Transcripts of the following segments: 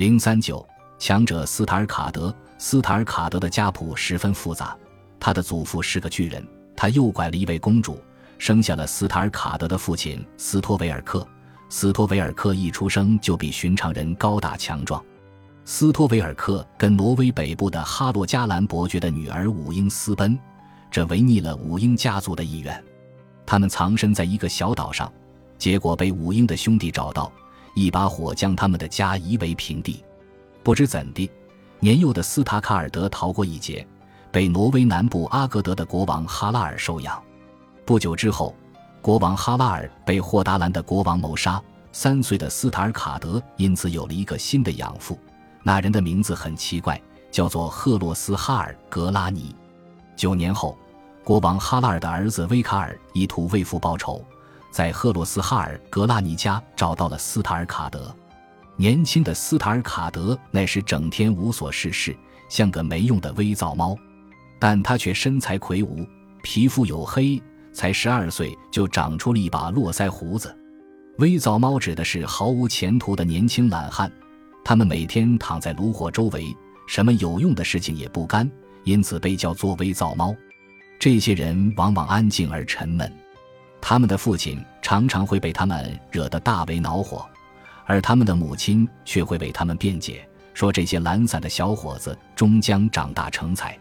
零三九，强者斯塔尔卡德。斯塔尔卡德的家谱十分复杂，他的祖父是个巨人，他诱拐了一位公主，生下了斯塔尔卡德的父亲斯托维尔克。斯托维尔克一出生就比寻常人高大强壮。斯托维尔克跟挪威北部的哈洛加兰伯爵的女儿武英私奔，这违逆了武英家族的意愿。他们藏身在一个小岛上，结果被武英的兄弟找到，一把火将他们的家夷为平地。不知怎地。年幼的斯塔卡尔德逃过一劫，被挪威南部阿格德的国王哈拉尔收养。不久之后，国王哈拉尔被霍达兰的国王谋杀。三岁的斯塔尔卡德因此有了一个新的养父，那人的名字很奇怪，叫做赫洛斯哈尔格拉尼。九年后，国王哈拉尔的儿子威卡尔意图为父报仇，在赫洛斯哈尔格拉尼家找到了斯塔尔卡德。年轻的斯塔尔卡德那时整天无所事事，像个没用的微皂猫，但他却身材魁梧，皮肤黝黑，才十二岁就长出了一把络腮胡子。微皂猫指的是毫无前途的年轻懒汉，他们每天躺在炉火周围，什么有用的事情也不干，因此被叫做微皂猫。这些人往往安静而沉闷，他们的父亲常常会被他们惹得大为恼火。而他们的母亲却会为他们辩解，说这些懒散的小伙子终将长大成才。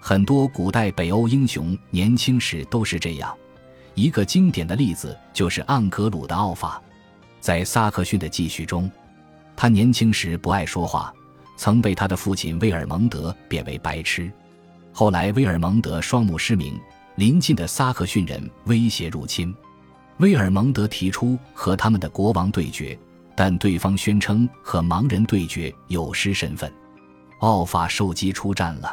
很多古代北欧英雄年轻时都是这样。一个经典的例子就是盎格鲁的奥法，在萨克逊的记叙中，他年轻时不爱说话，曾被他的父亲威尔蒙德贬为白痴。后来威尔蒙德双目失明，邻近的萨克逊人威胁入侵，威尔蒙德提出和他们的国王对决。但对方宣称和盲人对决有失身份，奥法受击出战了。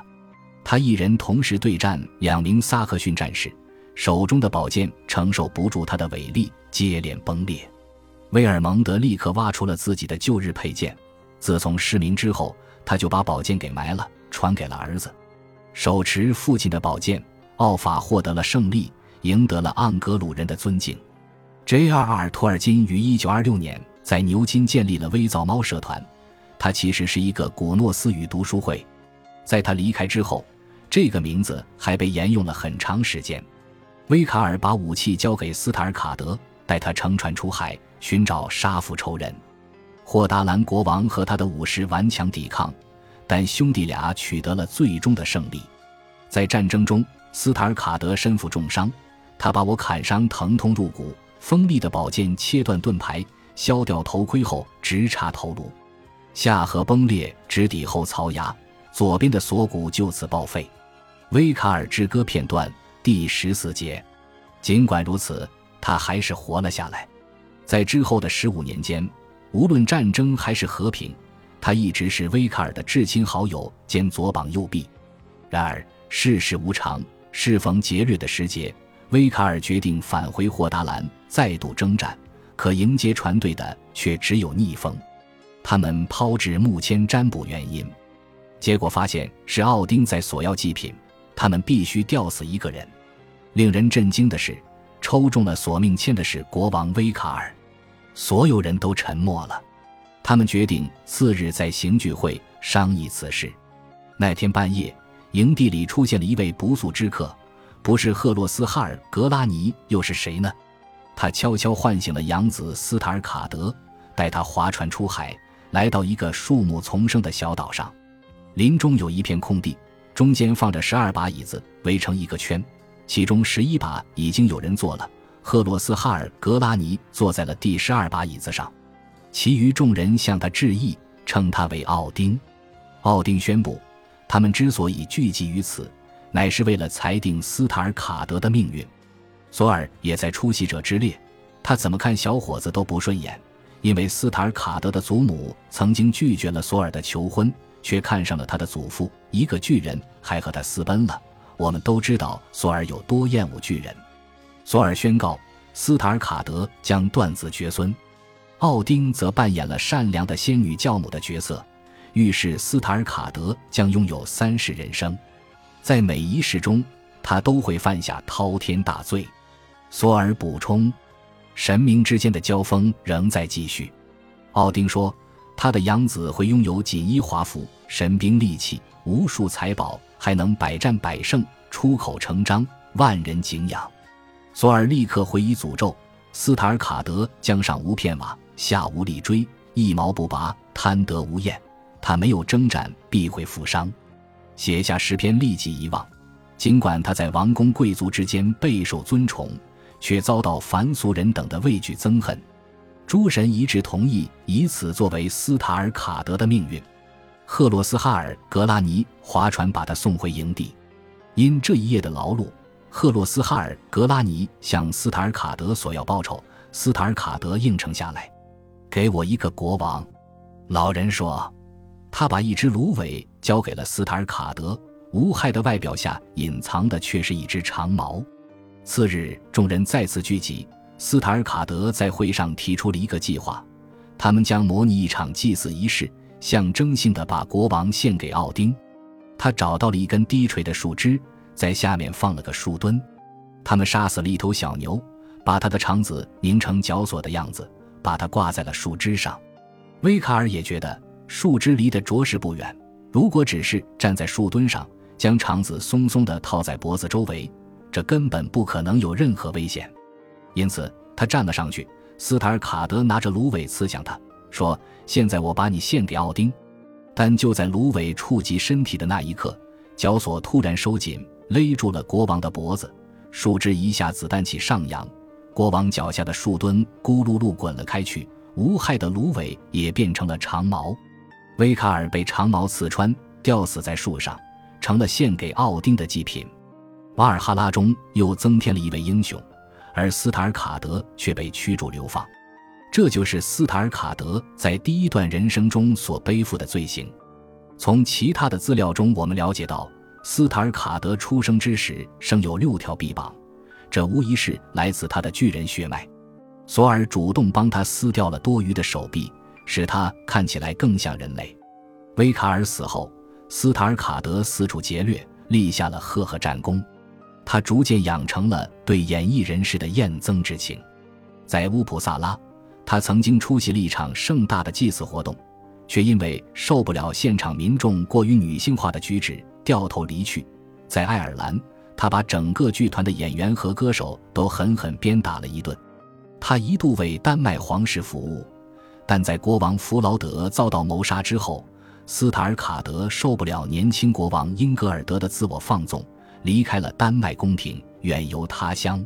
他一人同时对战两名萨克逊战士，手中的宝剑承受不住他的伟力，接连崩裂。威尔蒙德立刻挖出了自己的旧日佩剑。自从失明之后，他就把宝剑给埋了，传给了儿子。手持父亲的宝剑，奥法获得了胜利，赢得了盎格鲁人的尊敬。J.R.R. 托尔金于1926年。在牛津建立了微造猫社团，它其实是一个古诺斯语读书会。在他离开之后，这个名字还被沿用了很长时间。威卡尔把武器交给斯塔尔卡德，带他乘船出海寻找杀父仇人。霍达兰国王和他的武士顽强抵抗，但兄弟俩取得了最终的胜利。在战争中，斯塔尔卡德身负重伤，他把我砍伤，疼痛入骨，锋利的宝剑切断盾牌。削掉头盔后，直插头颅，下颌崩裂，直抵后槽牙，左边的锁骨就此报废。威卡尔之歌片段第十四节。尽管如此，他还是活了下来。在之后的十五年间，无论战争还是和平，他一直是威卡尔的至亲好友兼左膀右臂。然而世事无常，适逢节日的时节，威卡尔决定返回霍达兰，再度征战。可迎接船队的却只有逆风，他们抛掷木签占卜原因，结果发现是奥丁在索要祭品，他们必须吊死一个人。令人震惊的是，抽中了索命签的是国王威卡尔，所有人都沉默了。他们决定次日在行聚会商议此事。那天半夜，营地里出现了一位不速之客，不是赫洛斯哈尔格拉尼，又是谁呢？他悄悄唤醒了养子斯塔尔卡德，带他划船出海，来到一个树木丛生的小岛上。林中有一片空地，中间放着十二把椅子，围成一个圈。其中十一把已经有人坐了，赫洛斯哈尔格拉尼坐在了第十二把椅子上。其余众人向他致意，称他为奥丁。奥丁宣布，他们之所以聚集于此，乃是为了裁定斯塔尔卡德的命运。索尔也在出席者之列，他怎么看小伙子都不顺眼，因为斯塔尔卡德的祖母曾经拒绝了索尔的求婚，却看上了他的祖父一个巨人，还和他私奔了。我们都知道索尔有多厌恶巨人。索尔宣告斯塔尔卡德将断子绝孙，奥丁则扮演了善良的仙女教母的角色，预示斯塔尔卡德将拥有三世人生，在每一世中他都会犯下滔天大罪。索尔补充：“神明之间的交锋仍在继续。”奥丁说：“他的养子会拥有锦衣华服、神兵利器、无数财宝，还能百战百胜、出口成章，万人敬仰。索尔立刻回以诅咒：斯塔尔卡德将上无片瓦，下无立锥，一毛不拔，贪得无厌。他没有征战，必会负伤。写下诗篇，立即遗忘。尽管他在王公贵族之间备受尊崇，却遭到凡俗人等的畏惧憎恨。诸神一致同意以此作为斯塔尔卡德的命运。赫洛斯哈尔格拉尼划船把他送回营地。因这一夜的劳碌，赫洛斯哈尔格拉尼向斯塔尔卡德索要报酬。斯塔尔卡德应承下来：“给我一个国王。”老人说。他把一只芦苇交给了斯塔尔卡德，无害的外表下隐藏的却是一只长矛。次日，众人再次聚集，斯塔尔卡德在会上提出了一个计划：他们将模拟一场祭祀仪式，象征性的把国王献给奥丁。他找到了一根低垂的树枝，在下面放了个树墩。他们杀死了一头小牛，把它的肠子拧成绞索的样子，把它挂在了树枝上。威卡尔也觉得。树枝离得着实不远，如果只是站在树墩上，将肠子松松地套在脖子周围，这根本不可能有任何危险。因此，他站了上去。斯塔尔卡德拿着芦苇刺向他，说：“现在我把你献给奥丁。”但就在芦苇触及身体的那一刻，绞索突然收紧，勒住了国王的脖子。树枝一下子弹起上扬，国王脚下的树墩咕噜噜滚了开去，无害的芦苇也变成了长矛。威卡尔被长矛刺穿，吊死在树上，成了献给奥丁的祭品。瓦尔哈拉中又增添了一位英雄，而斯塔尔卡德却被驱逐流放。这就是斯塔尔卡德在第一段人生中所背负的罪行。从其他的资料中，我们了解到，斯塔尔卡德出生之时生有六条臂膀，这无疑是来自他的巨人血脉。索尔主动帮他撕掉了多余的手臂。使他看起来更像人类。威卡尔死后，斯塔尔卡德四处劫掠，立下了赫赫战功。他逐渐养成了对演艺人士的厌憎之情。在乌普萨拉，他曾经出席了一场盛大的祭祀活动，却因为受不了现场民众过于女性化的举止，掉头离去。在爱尔兰，他把整个剧团的演员和歌手都狠狠鞭打了一顿。他一度为丹麦皇室服务。但在国王弗劳德遭到谋杀之后，斯塔尔卡德受不了年轻国王英格尔德的自我放纵，离开了丹麦宫廷，远游他乡。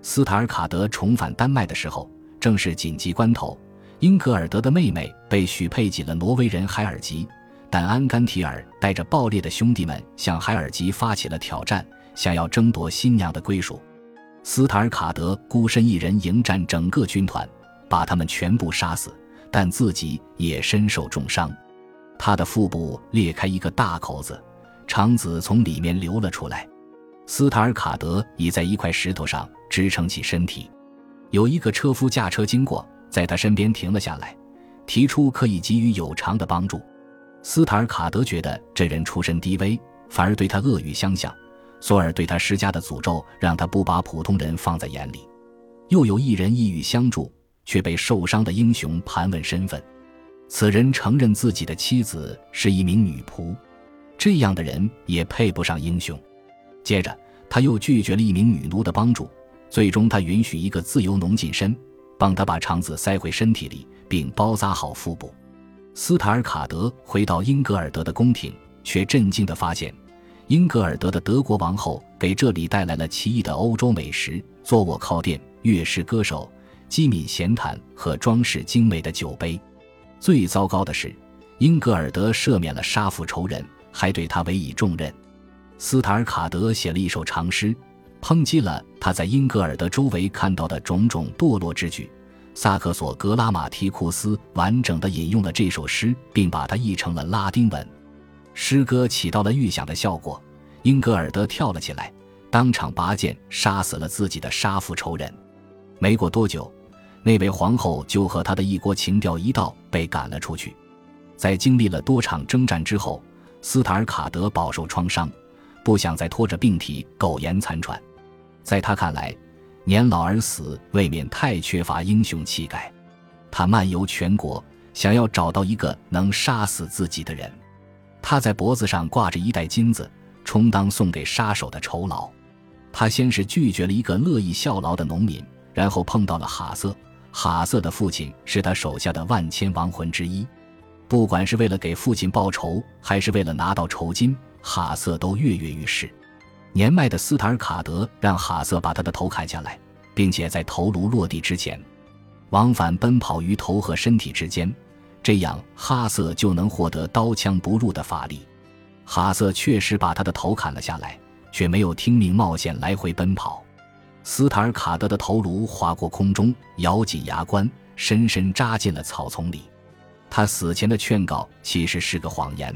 斯塔尔卡德重返丹麦的时候，正是紧急关头。英格尔德的妹妹被许配给了挪威人海尔吉，但安甘提尔带着爆裂的兄弟们向海尔吉发起了挑战，想要争夺新娘的归属。斯塔尔卡德孤身一人迎战整个军团，把他们全部杀死。但自己也身受重伤，他的腹部裂开一个大口子，肠子从里面流了出来。斯塔尔卡德倚在一块石头上支撑起身体，有一个车夫驾车经过，在他身边停了下来，提出可以给予有偿的帮助。斯塔尔卡德觉得这人出身低微，反而对他恶语相向。索尔对他施加的诅咒让他不把普通人放在眼里。又有一人意欲相助。却被受伤的英雄盘问身份，此人承认自己的妻子是一名女仆，这样的人也配不上英雄。接着，他又拒绝了一名女奴的帮助，最终他允许一个自由农近身，帮他把肠子塞回身体里，并包扎好腹部。斯塔尔卡德回到英格尔德的宫廷，却震惊地发现，英格尔德的德国王后给这里带来了奇异的欧洲美食、坐卧靠垫、乐师歌手。机敏闲谈和装饰精美的酒杯，最糟糕的是，英格尔德赦免了杀父仇人，还对他委以重任。斯塔尔卡德写了一首长诗，抨击了他在英格尔德周围看到的种种堕落之举。萨克索格拉马提库斯完整的引用了这首诗，并把它译成了拉丁文。诗歌起到了预想的效果，英格尔德跳了起来，当场拔剑杀死了自己的杀父仇人。没过多久。那位皇后就和他的一国情调一道被赶了出去。在经历了多场征战之后，斯塔尔卡德饱受创伤，不想再拖着病体苟延残喘。在他看来，年老而死未免太缺乏英雄气概。他漫游全国，想要找到一个能杀死自己的人。他在脖子上挂着一袋金子，充当送给杀手的酬劳。他先是拒绝了一个乐意效劳的农民，然后碰到了哈瑟。哈瑟的父亲是他手下的万千亡魂之一。不管是为了给父亲报仇，还是为了拿到酬金，哈瑟都跃跃欲试。年迈的斯塔尔卡德让哈瑟把他的头砍下来，并且在头颅落地之前，往返奔跑于头和身体之间。这样，哈瑟就能获得刀枪不入的法力。哈瑟确实把他的头砍了下来，却没有听命冒险来回奔跑。斯塔尔卡德的头颅划过空中，咬紧牙关，深深扎进了草丛里。他死前的劝告其实是个谎言。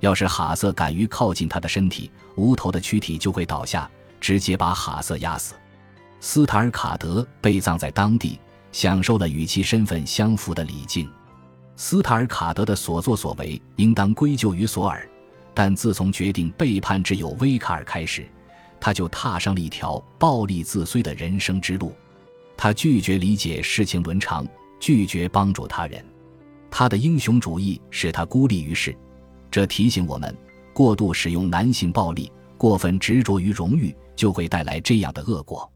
要是哈瑟敢于靠近他的身体，无头的躯体就会倒下，直接把哈瑟压死。斯塔尔卡德被葬在当地，享受了与其身份相符的礼敬。斯塔尔卡德的所作所为应当归咎于索尔，但自从决定背叛挚友威卡尔开始，他就踏上了一条暴力自碎的人生之路。他拒绝理解事情伦常，拒绝帮助他人。他的英雄主义使他孤立于世，这提醒我们：过度使用男性暴力，过分执着于荣誉，就会带来这样的恶果。